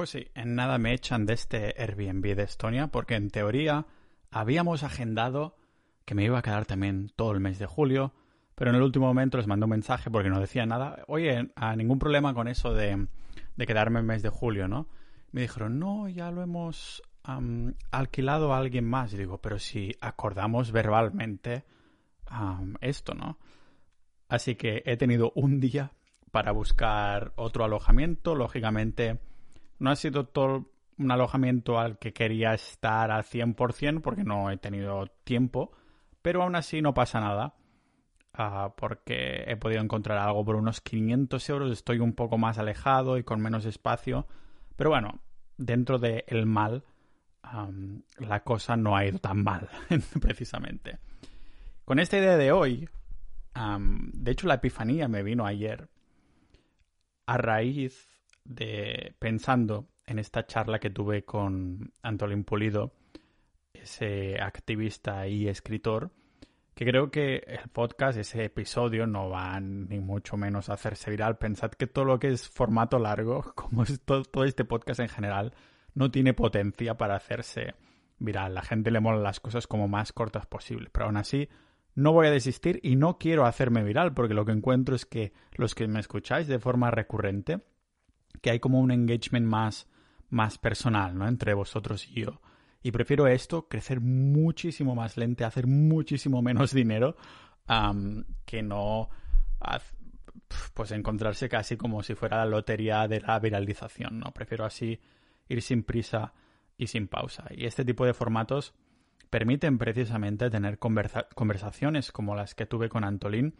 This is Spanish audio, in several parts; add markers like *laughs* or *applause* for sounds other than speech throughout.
Pues sí, en nada me echan de este Airbnb de Estonia porque en teoría habíamos agendado que me iba a quedar también todo el mes de julio, pero en el último momento les mandé un mensaje porque no decía nada. Oye, a ningún problema con eso de, quedarme el mes de julio, ¿no? Me dijeron, no, ya lo hemos alquilado a alguien más. Y digo, pero si acordamos verbalmente esto, ¿no? Así que he tenido un día para buscar otro alojamiento. Lógicamente, no ha sido todo un alojamiento al que quería estar al 100% porque no he tenido tiempo, pero aún así no pasa nada. Ah, porque he podido encontrar algo por unos 500 euros, estoy un poco más alejado y con menos espacio, pero bueno, dentro del el mal, la cosa no ha ido tan mal, *laughs* precisamente. Con esta idea de hoy, de hecho la epifanía me vino ayer a raíz de pensando en esta charla que tuve con Antolín Pulido, ese activista y escritor, que creo que el podcast, ese episodio, no va ni mucho menos a hacerse viral. Pensad que todo lo que es formato largo, *laughs* como es todo, todo este podcast en general, no tiene potencia para hacerse viral. La gente le mola las cosas como más cortas posible. Pero aún así, no voy a desistir y no quiero hacerme viral porque lo que encuentro es que los que me escucháis de forma recurrente, que hay como un engagement más, más personal, ¿no? Entre vosotros y yo. Y prefiero esto, crecer muchísimo más lento, hacer muchísimo menos dinero, que no pues encontrarse casi como si fuera la lotería de la viralización, ¿no? Prefiero así ir sin prisa y sin pausa. Y este tipo de formatos permiten precisamente tener conversaciones como las que tuve con Antolín,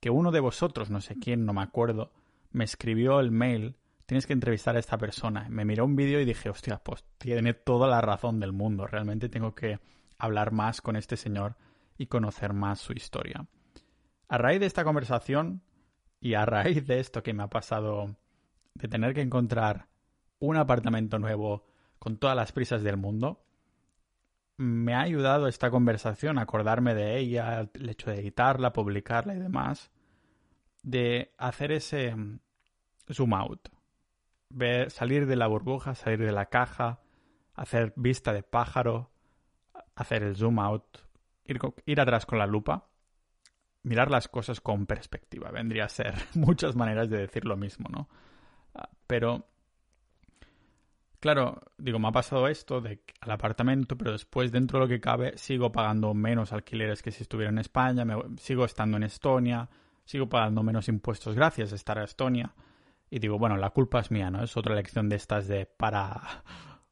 que uno de vosotros, no sé quién, no me acuerdo, me escribió el mail, tienes que entrevistar a esta persona. Me miró un vídeo y dije, hostia, pues tiene toda la razón del mundo, realmente tengo que hablar más con este señor y conocer más su historia. A raíz de esta conversación y a raíz de esto que me ha pasado de tener que encontrar un apartamento nuevo con todas las prisas del mundo, me ha ayudado esta conversación a acordarme de ella, el hecho de editarla, publicarla y demás, de hacer ese mm, zoom out, ver, salir de la burbuja, salir de la caja, hacer vista de pájaro, hacer el zoom out, ir, ir atrás con la lupa, mirar las cosas con perspectiva. Vendría a ser *laughs* muchas maneras de decir lo mismo, ¿no? Ah, pero Claro, digo, me ha pasado esto de, al apartamento, pero después, dentro de lo que cabe, sigo pagando menos alquileres que si estuviera en España, me, sigo estando en Estonia, sigo pagando menos impuestos gracias a estar en Estonia. Y digo, bueno, la culpa es mía, ¿no? Es otra lección de estas de para...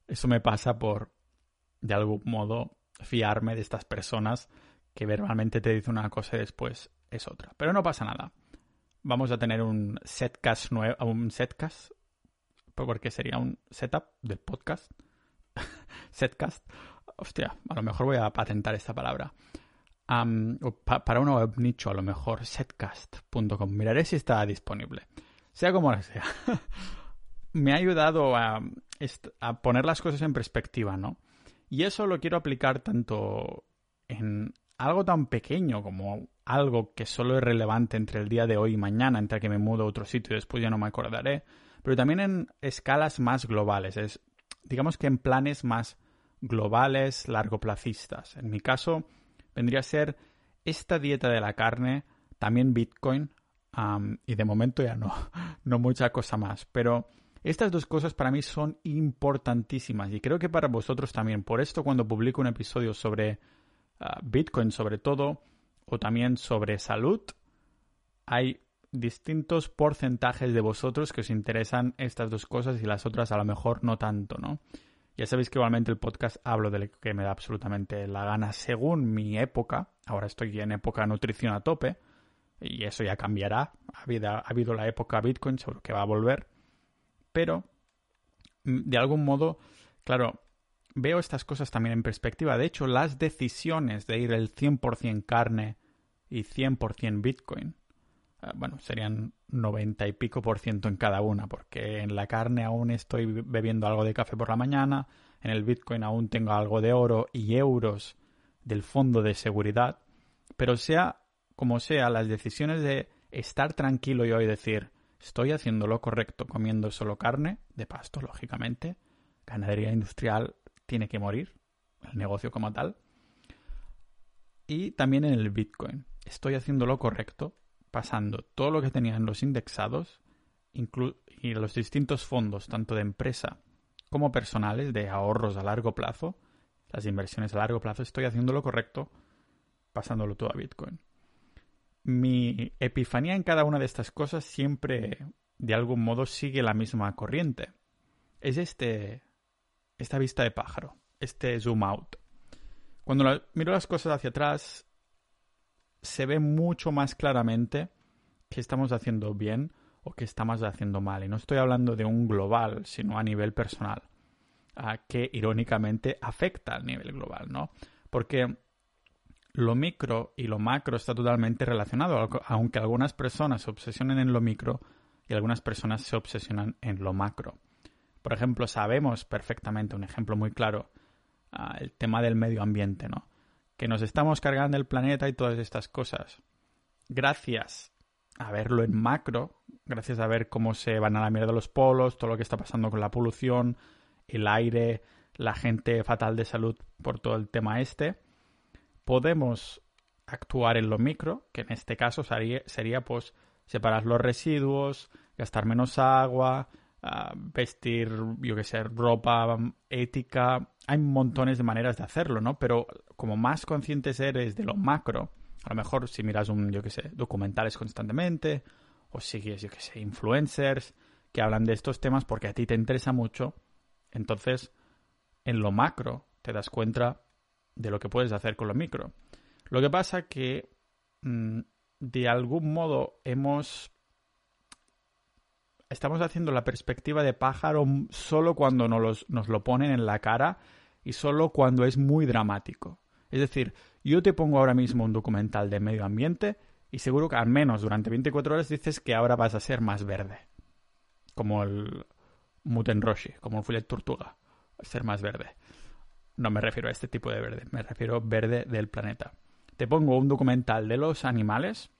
Eso me pasa por, de algún modo, fiarme de estas personas que verbalmente te dicen una cosa y después es otra. Pero no pasa nada. Vamos a tener un setcast nuevo, un setcast porque sería un setup del podcast. *laughs* Setcast. Hostia, a lo mejor voy a patentar esta palabra. para un web nicho, a lo mejor, setcast.com. Miraré si está disponible. Sea como sea. *laughs* Me ha ayudado a, poner las cosas en perspectiva, ¿no? Y eso lo quiero aplicar tanto en algo tan pequeño como algo que solo es relevante entre el día de hoy y mañana, entre que me mudo a otro sitio y después ya no me acordaré, pero también en escalas más globales, es, digamos que en planes más globales, largoplacistas. En mi caso, vendría a ser esta dieta de la carne, también Bitcoin, y de momento ya no, *laughs* no mucha cosa más. Pero estas dos cosas para mí son importantísimas y creo que para vosotros también. Por esto cuando publico un episodio sobre ah, Bitcoin sobre todo, o también sobre salud, hay distintos porcentajes de vosotros que os interesan estas dos cosas y las otras a lo mejor no tanto, ¿no? Ya sabéis que igualmente el podcast hablo de lo que me da absolutamente la gana según mi época. Ahora estoy en época nutrición a tope y eso ya cambiará. Ha habido, ha habido la época Bitcoin, seguro que va a volver. Pero, mm, de algún modo, claro, veo estas cosas también en perspectiva. De hecho, las decisiones de ir el 100% carne y 100% Bitcoin Ah, bueno, serían 90 y pico por ciento en cada una, porque en la carne aún estoy bebiendo algo de café por la mañana, en el Bitcoin aún tengo algo de oro y euros del fondo de seguridad, pero sea como sea, las decisiones de estar tranquilo y hoy decir, Estoy haciendo lo correcto comiendo solo carne, de pasto, lógicamente. Ganadería industrial tiene que morir, el negocio como tal. Y también en el Bitcoin. Estoy haciendo lo correcto, pasando todo lo que tenía en los indexados y los distintos fondos, tanto de empresa como personales, de ahorros a largo plazo, las inversiones a largo plazo, estoy haciendo lo correcto, pasándolo todo a Bitcoin mi epifanía en cada una de estas cosas siempre, de algún modo, sigue la misma corriente. Es este, esta vista de pájaro, este zoom out. Cuando miro las cosas hacia atrás, se ve mucho más claramente que estamos haciendo bien o que estamos haciendo mal. Y no estoy hablando de un global, sino a nivel personal, que irónicamente afecta al nivel global, ¿no? Porque lo micro y lo macro está totalmente relacionado, aunque algunas personas se obsesionen en lo micro y algunas personas se obsesionan en lo macro. Por ejemplo, sabemos perfectamente, un ejemplo muy claro, ah, el tema del medio ambiente, ¿no? Que nos estamos cargando el planeta y todas estas cosas. Gracias a verlo en macro, gracias a ver cómo se van a la mierda los polos, todo lo que está pasando con la polución, el aire, la gente fatal de salud por todo el tema este, podemos actuar en lo micro, que en este caso sería, pues separar los residuos, gastar menos agua, ah, vestir, yo qué sé, ropa ética. Hay montones de maneras de hacerlo, ¿no? Pero como más conscientes eres de lo macro, a lo mejor si miras un, yo qué sé, documentales constantemente, o sigues, yo qué sé, influencers que hablan de estos temas porque a ti te interesa mucho, entonces en lo macro te das cuenta de lo que puedes hacer con lo micro. Lo que pasa que mm, de algún modo hemos estamos haciendo la perspectiva de pájaro solo cuando nos, nos, lo ponen en la cara y solo cuando es muy dramático. Es decir, yo te pongo ahora mismo un documental de medio ambiente y seguro que al menos durante 24 horas dices que ahora vas a ser más verde. Como el Muten Roshi, como el Filet Tortuga. Ser más verde. No me refiero a este tipo de verde, me refiero verde del planeta. Te pongo un documental de los animales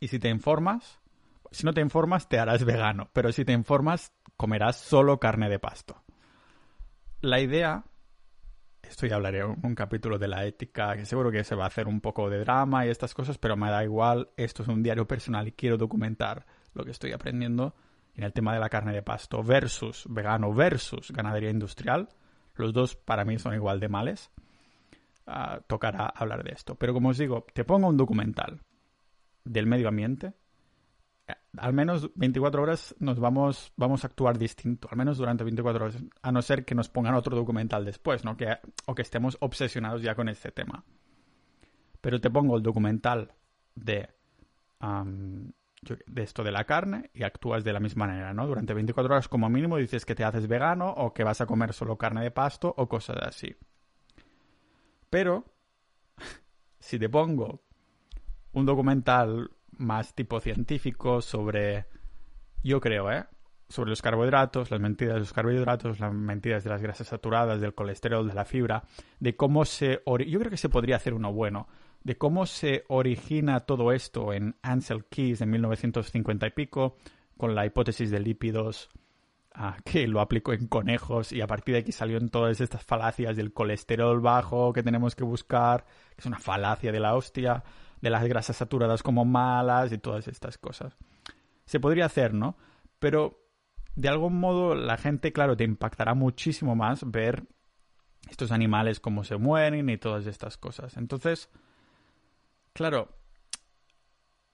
y si te informas, si no te informas te harás vegano, pero si te informas comerás solo carne de pasto. La idea, esto ya hablaré en un capítulo de la ética, que seguro que se va a hacer un poco de drama y estas cosas, pero me da igual, esto es un diario personal y quiero documentar lo que estoy aprendiendo en el tema de la carne de pasto versus vegano versus ganadería industrial los dos para mí son igual de males. Ah, tocará hablar de esto. Pero como os digo, te pongo un documental del medio ambiente. Eh, al menos 24 horas nos vamos, vamos a actuar distinto, al menos durante 24 horas, a no ser que nos pongan otro documental después, ¿no? Que, o que estemos obsesionados ya con este tema. Pero te pongo el documental de de esto de la carne y actúas de la misma manera, ¿no? Durante 24 horas como mínimo dices que te haces vegano o que vas a comer solo carne de pasto o cosas así. Pero, *laughs* si te pongo un documental más tipo científico sobre, yo creo, ¿eh? Sobre los carbohidratos, las mentiras de los carbohidratos, las mentiras de las grasas saturadas, del colesterol, de la fibra, de cómo se... Yo creo que se podría hacer uno bueno de cómo se origina todo esto en Ansel Keys en 1950 y pico, con la hipótesis de lípidos ah, que lo aplicó en conejos y a partir de aquí salieron todas estas falacias del colesterol bajo que tenemos que buscar, que es una falacia de la hostia, de las grasas saturadas como malas y todas estas cosas. Se podría hacer, ¿no? Pero de algún modo la gente, claro, te impactará muchísimo más ver estos animales cómo se mueren y todas estas cosas. Entonces, Claro,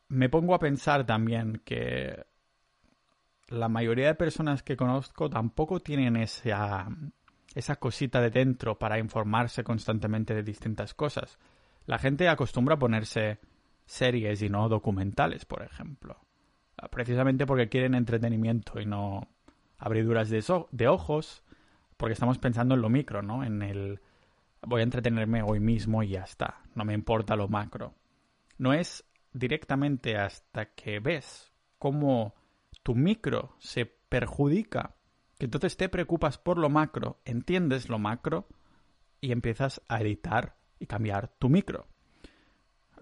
me pongo a pensar también que la mayoría de personas que conozco tampoco tienen esa, esa cosita de dentro para informarse constantemente de distintas cosas. La gente acostumbra a ponerse series y no documentales, por ejemplo. Precisamente porque quieren entretenimiento y no abriduras de, de ojos, porque estamos pensando en lo micro, ¿no? En el voy a entretenerme hoy mismo y ya está. No me importa lo macro. No es directamente hasta que ves cómo tu micro se perjudica, que entonces te preocupas por lo macro, entiendes lo macro y empiezas a editar y cambiar tu micro.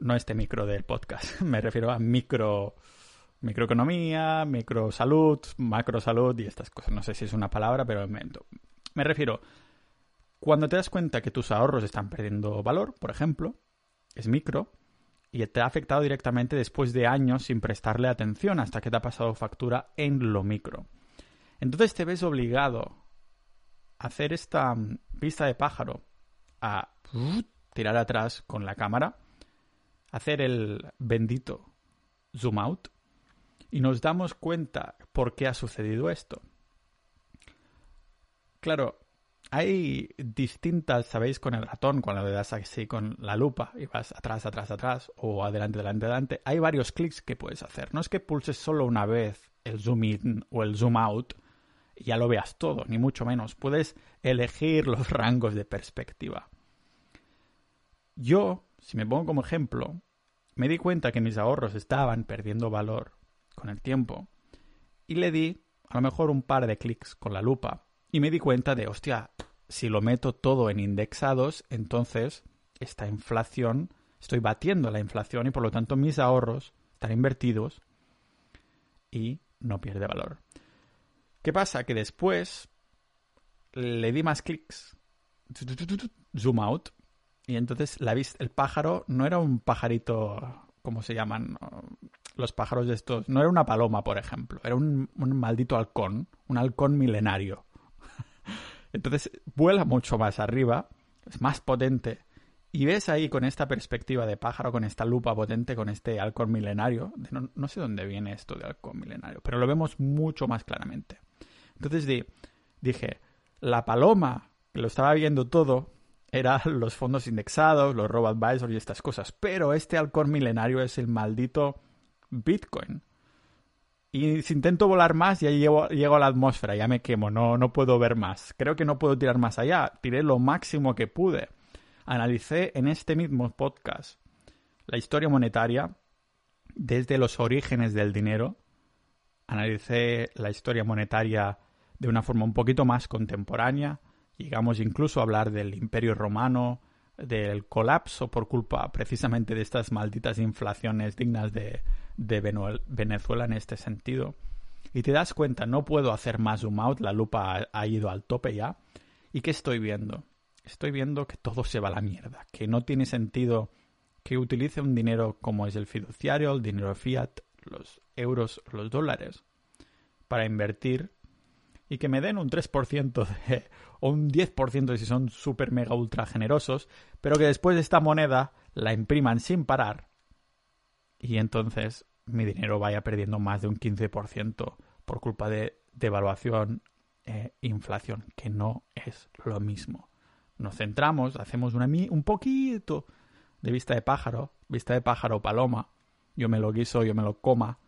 No este micro del podcast, *laughs* me refiero a micro Microeconomía, microsalud, macrosalud y estas cosas. No sé si es una palabra, pero me, me refiero. Cuando te das cuenta que tus ahorros están perdiendo valor, por ejemplo, es micro, y te ha afectado directamente después de años sin prestarle atención hasta que te ha pasado factura en lo micro. Entonces te ves obligado a hacer esta vista de pájaro, a tirar atrás con la cámara, hacer el bendito zoom out y nos damos cuenta por qué ha sucedido esto. Claro, hay distintas, ¿sabéis? Con el ratón, cuando le das así con la lupa y vas atrás, atrás, atrás o adelante, adelante, adelante, hay varios clics que puedes hacer. No es que pulses solo una vez el zoom in o el zoom out y ya lo veas todo, ni mucho menos. Puedes elegir los *laughs* rangos de perspectiva. Yo, si me pongo como ejemplo, me di cuenta que mis ahorros estaban perdiendo valor con el tiempo y le di a lo mejor un par de clics con la lupa y me di cuenta de, hostia, si lo meto todo en indexados, entonces esta inflación, estoy batiendo la inflación y por lo tanto mis ahorros están invertidos y no pierde valor. ¿Qué pasa? Que después le di más clics, zoom out, y entonces la el pájaro no era un pajarito, ¿cómo se llaman? Los pájaros de estos. No era una paloma, por ejemplo. Era un maldito halcón. Un halcón milenario. Entonces vuela mucho más arriba, es más potente. Y ves ahí con esta perspectiva de pájaro, con esta lupa potente, con este halcón milenario. No, sé dónde viene esto de halcón milenario, pero lo vemos mucho más claramente. Entonces dije, la paloma, que lo estaba viendo todo, eran *laughs* los fondos indexados, los robo advisors y estas cosas. Pero este halcón milenario es el maldito Bitcoin. Y si intento volar más, ya llego, llego, a la atmósfera, ya me quemo, no, no puedo ver más. Creo que no puedo tirar más allá. Tiré lo máximo que pude. Analicé en este mismo podcast la historia monetaria desde los orígenes del dinero. Analicé la historia monetaria de una forma un poquito más contemporánea. Llegamos incluso a hablar del Imperio Romano, del colapso por culpa precisamente de estas malditas inflaciones dignas de, de Venezuela en este sentido. Y te das cuenta, no puedo hacer más zoom out, la lupa ha, ido al tope ya. ¿Y qué estoy viendo? Estoy viendo que todo se va a la mierda, que no tiene sentido que utilice un dinero como es el fiduciario, el dinero fiat, los euros, los dólares, para invertir y que me den un 3% de, o un 10% si son super mega ultra generosos, pero que después de esta moneda la impriman sin parar y entonces mi dinero vaya perdiendo más de un 15% por culpa de devaluación e inflación, que no es lo mismo. Nos centramos, hacemos una, un poquito de vista de pájaro, vista de pájaro paloma, yo me lo guiso, yo me lo coma,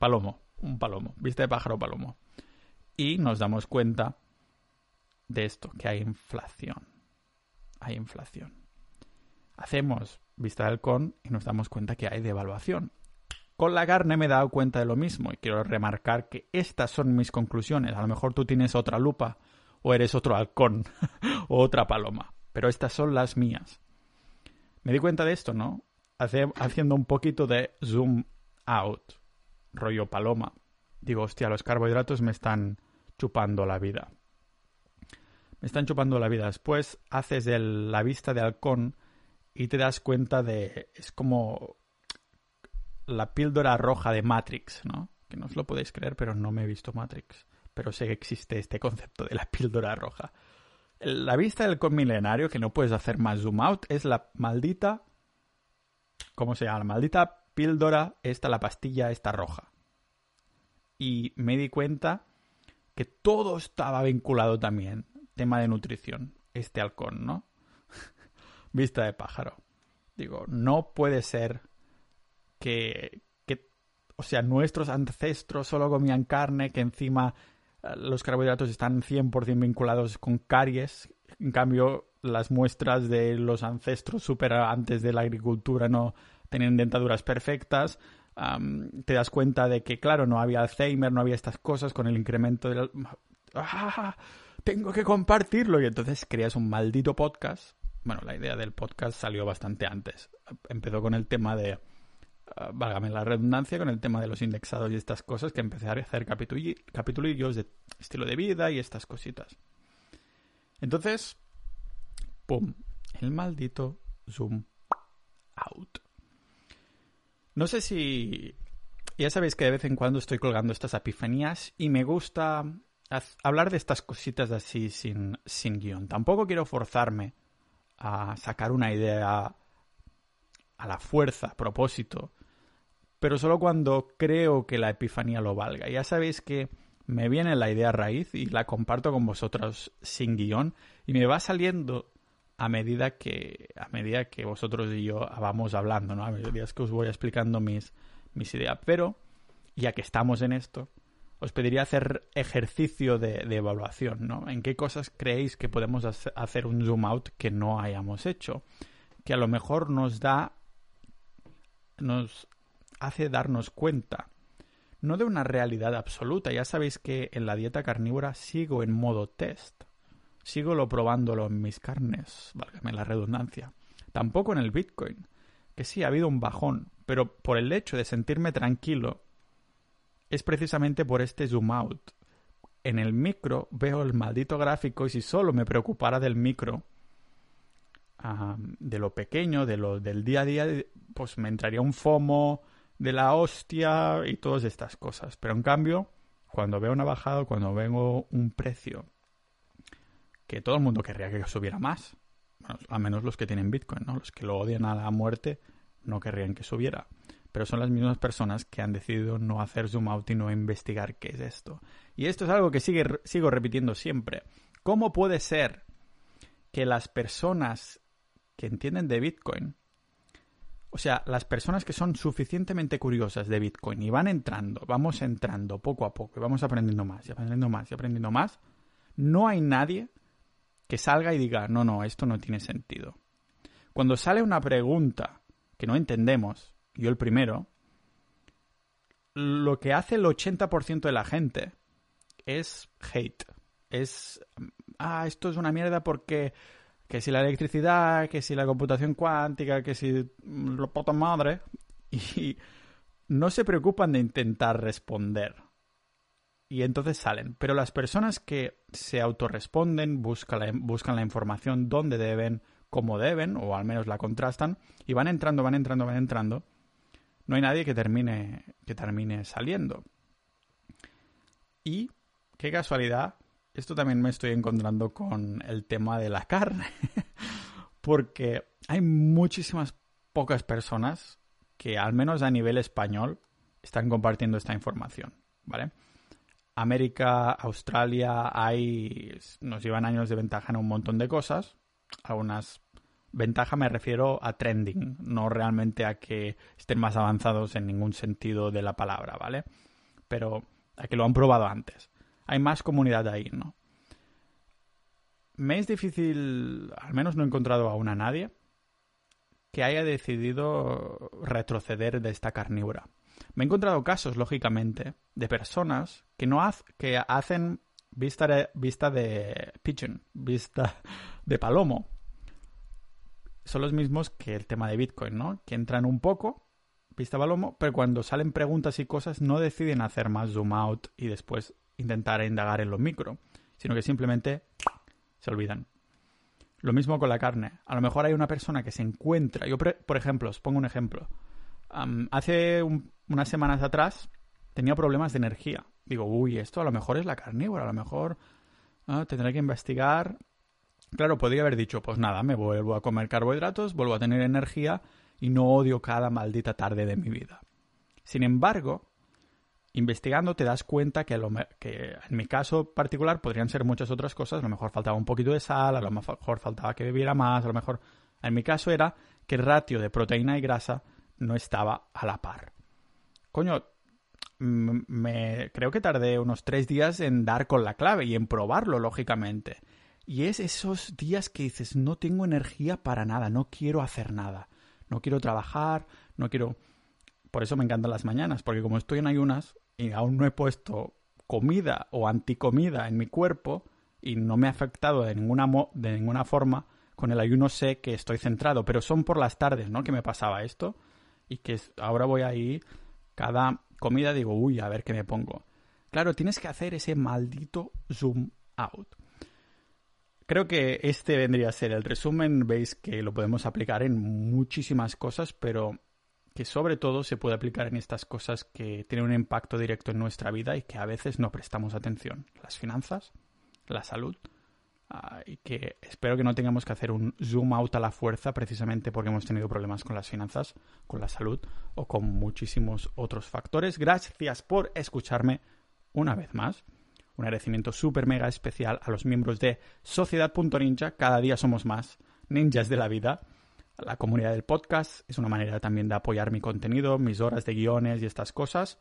palomo, un palomo, vista de pájaro palomo. Y nos damos cuenta de esto, que hay inflación. Hay inflación. Hacemos vista del con y nos damos cuenta que hay devaluación. Con la carne me he dado cuenta de lo mismo y quiero remarcar que estas son mis conclusiones. A lo mejor tú tienes otra lupa o eres otro halcón *laughs* o otra paloma, pero estas son las mías. Me di cuenta de esto, ¿no? haciendo un poquito de zoom out, rollo paloma. Digo, hostia, los carbohidratos me están chupando la vida. Me están chupando la vida. Después haces la vista de halcón y te das cuenta de... Es como la píldora roja de Matrix, ¿no? Que no os lo podéis creer, pero no me he visto Matrix. Pero sé que existe este concepto de la píldora roja. La vista del milenario, que no puedes hacer más zoom out, es la maldita... ¿Cómo se llama? La maldita píldora, esta, la pastilla, esta roja. Y me di cuenta que todo estaba vinculado también. Tema de nutrición. Este halcón, ¿no? Vista de pájaro. Digo, no puede ser que, que, o sea, nuestros ancestros solo comían carne, que encima eh, los carbohidratos están 100% vinculados con caries. En cambio, las muestras de los ancestros super antes de la agricultura no tenían dentaduras perfectas. te das cuenta de que, claro, no había Alzheimer, no había estas cosas con el incremento del... ¡Ah! Tengo que compartirlo. Y entonces creas un maldito podcast bueno, la idea del podcast salió bastante antes. Empezó con el tema de ah, válgame la redundancia, con el tema de los indexados y estas cosas, que empecé a hacer capitulillos de estilo de vida y estas cositas. Entonces, ¡pum! El maldito zoom out. No sé si... Ya sabéis que de vez en cuando estoy colgando estas epifanías y me gusta hablar de estas cositas así sin, sin guion. Tampoco quiero forzarme a sacar una idea a la fuerza, a propósito, pero solo cuando creo que la epifanía lo valga. Ya sabéis que me viene la idea raíz y la comparto con vosotros sin guion y me va saliendo a medida que a medida que vosotros y yo vamos hablando, ¿no? A medida que os voy explicando mis, mis ideas. Pero, ya que estamos en esto, os pediría hacer ejercicio de, evaluación, ¿no? ¿En qué cosas creéis que podemos hacer un zoom out que no hayamos hecho? Que a lo mejor nos da nos hace darnos cuenta, no de una realidad absoluta. Ya sabéis que en la dieta carnívora sigo en modo test. Sigo lo probándolo en mis carnes, válgame la redundancia. Tampoco en el Bitcoin, que sí ha habido un bajón, pero por el hecho de sentirme tranquilo, es precisamente por este zoom out. En el micro veo el maldito gráfico y si solo me preocupara del micro, de lo pequeño, de lo del día a día, pues me entraría un FOMO de la hostia y todas estas cosas. Pero en cambio, cuando veo una bajada, cuando veo un precio que todo el mundo querría que subiera más, a menos los que tienen Bitcoin, ¿no? Los que lo odian a la muerte no querrían que subiera. Pero son las mismas personas que han decidido no hacer zoom out y no investigar qué es esto. Y esto es algo que sigue, sigo repitiendo siempre. ¿Cómo puede ser que las personas que entienden de Bitcoin o sea, las personas que son suficientemente curiosas de Bitcoin y van entrando, vamos entrando poco a poco y vamos aprendiendo más y aprendiendo más y aprendiendo más, no hay nadie que salga y diga, no, no, esto no tiene sentido. Cuando sale una pregunta que no entendemos, yo el primero, lo que hace el 80% de la gente es hate. Es, ah, esto es una mierda porque que si la electricidad, que si la computación cuántica, que si los puta madre, *laughs* y no se preocupan de intentar responder. Y entonces salen. Pero las personas que se autorresponden, buscan la, buscan la información donde deben, cómo deben, o al menos la contrastan, y van entrando, van entrando, van entrando, no hay nadie que termine, que termine saliendo. Y, qué casualidad, esto también me estoy encontrando con el tema de la carne. *laughs* Porque hay muchísimas pocas personas que, al menos a nivel español, están compartiendo esta información. ¿Vale? América, Australia, hay. nos llevan años de ventaja en un montón de cosas. Algunas. Ventaja me refiero a trending, no realmente a que estén más avanzados en ningún sentido de la palabra, ¿vale? Pero a que lo han probado antes hay más comunidad ahí, ¿no? Me es difícil, al menos no he encontrado aún a nadie que haya decidido retroceder de esta carnívora. Me he encontrado casos, lógicamente, de personas que no que hacen vista de, vista de pigeon, vista de palomo. Son los mismos que el tema de Bitcoin, ¿no? Que entran un poco, vista palomo, pero cuando salen preguntas y cosas no deciden hacer más zoom out y después intentar indagar en lo micro, sino que simplemente se olvidan. Lo mismo con la carne. A lo mejor hay una persona que se encuentra. Yo, por ejemplo, os pongo un ejemplo. hace unas semanas atrás tenía problemas de energía. Digo, uy, esto a lo mejor es la carnívora, a lo mejor ah, tendré que investigar. Claro, podría haber dicho, pues nada, me vuelvo a comer carbohidratos, vuelvo a tener energía y no odio cada maldita tarde de mi vida. Sin embargo, investigando te das cuenta que, que en mi caso particular podrían ser muchas otras cosas. A lo mejor faltaba un poquito de sal, a lo mejor faltaba que bebiera más, a lo mejor... En mi caso era que el ratio de proteína y grasa no estaba a la par. Coño, me, creo que tardé unos tres días en dar con la clave y en probarlo, lógicamente. Y es esos días que dices, no tengo energía para nada, no quiero hacer nada, no quiero trabajar, no quiero... Por eso me encantan las mañanas, porque como estoy en ayunas, y aún no he puesto comida o anticomida en mi cuerpo y no me ha afectado de ninguna, de ninguna forma, con el ayuno sé que estoy centrado, pero son por las tardes, ¿no? Que me pasaba esto. y que ahora voy ahí, cada comida digo, uy, a ver qué me pongo. Claro, tienes que hacer ese maldito zoom out. Creo que este vendría a ser el resumen. Veis que lo podemos aplicar en muchísimas cosas, pero que sobre todo se puede aplicar en estas cosas que tienen un impacto directo en nuestra vida y que a veces no prestamos atención. Las finanzas, la salud, ah, y que espero que no tengamos que hacer un zoom out a la fuerza precisamente porque hemos tenido problemas con las finanzas, con la salud o con muchísimos otros factores. Gracias por escucharme una vez más. Un agradecimiento súper mega especial a los miembros de Sociedad.ninja. Cada día somos más ninjas de la vida la comunidad del podcast. Es una manera también de apoyar mi contenido, mis horas de guiones y estas cosas.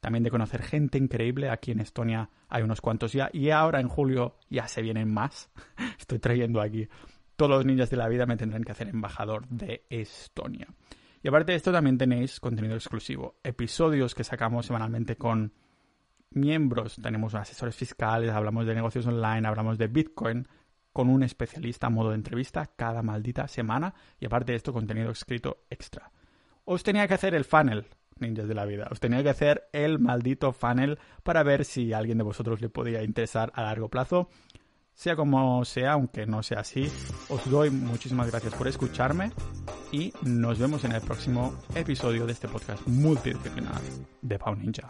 También de conocer gente increíble. Aquí en Estonia hay unos cuantos ya. Y ahora en julio ya se vienen más. *laughs* Estoy trayendo aquí. Todos los niños de la vida me tendrán que hacer embajador de Estonia. Y aparte de esto también tenéis contenido exclusivo. Episodios que sacamos semanalmente con miembros. Tenemos asesores fiscales, hablamos de negocios online, hablamos de Bitcoin con un especialista a modo de entrevista cada maldita semana y aparte de esto contenido escrito extra. Os tenía que hacer el funnel, ninjas de la vida, os tenía que hacer el maldito funnel para ver si a alguien de vosotros le podía interesar a largo plazo. Sea como sea, aunque no sea así, os doy muchísimas gracias por escucharme y nos vemos en el próximo episodio de este podcast multidisciplinar de Pau Ninja.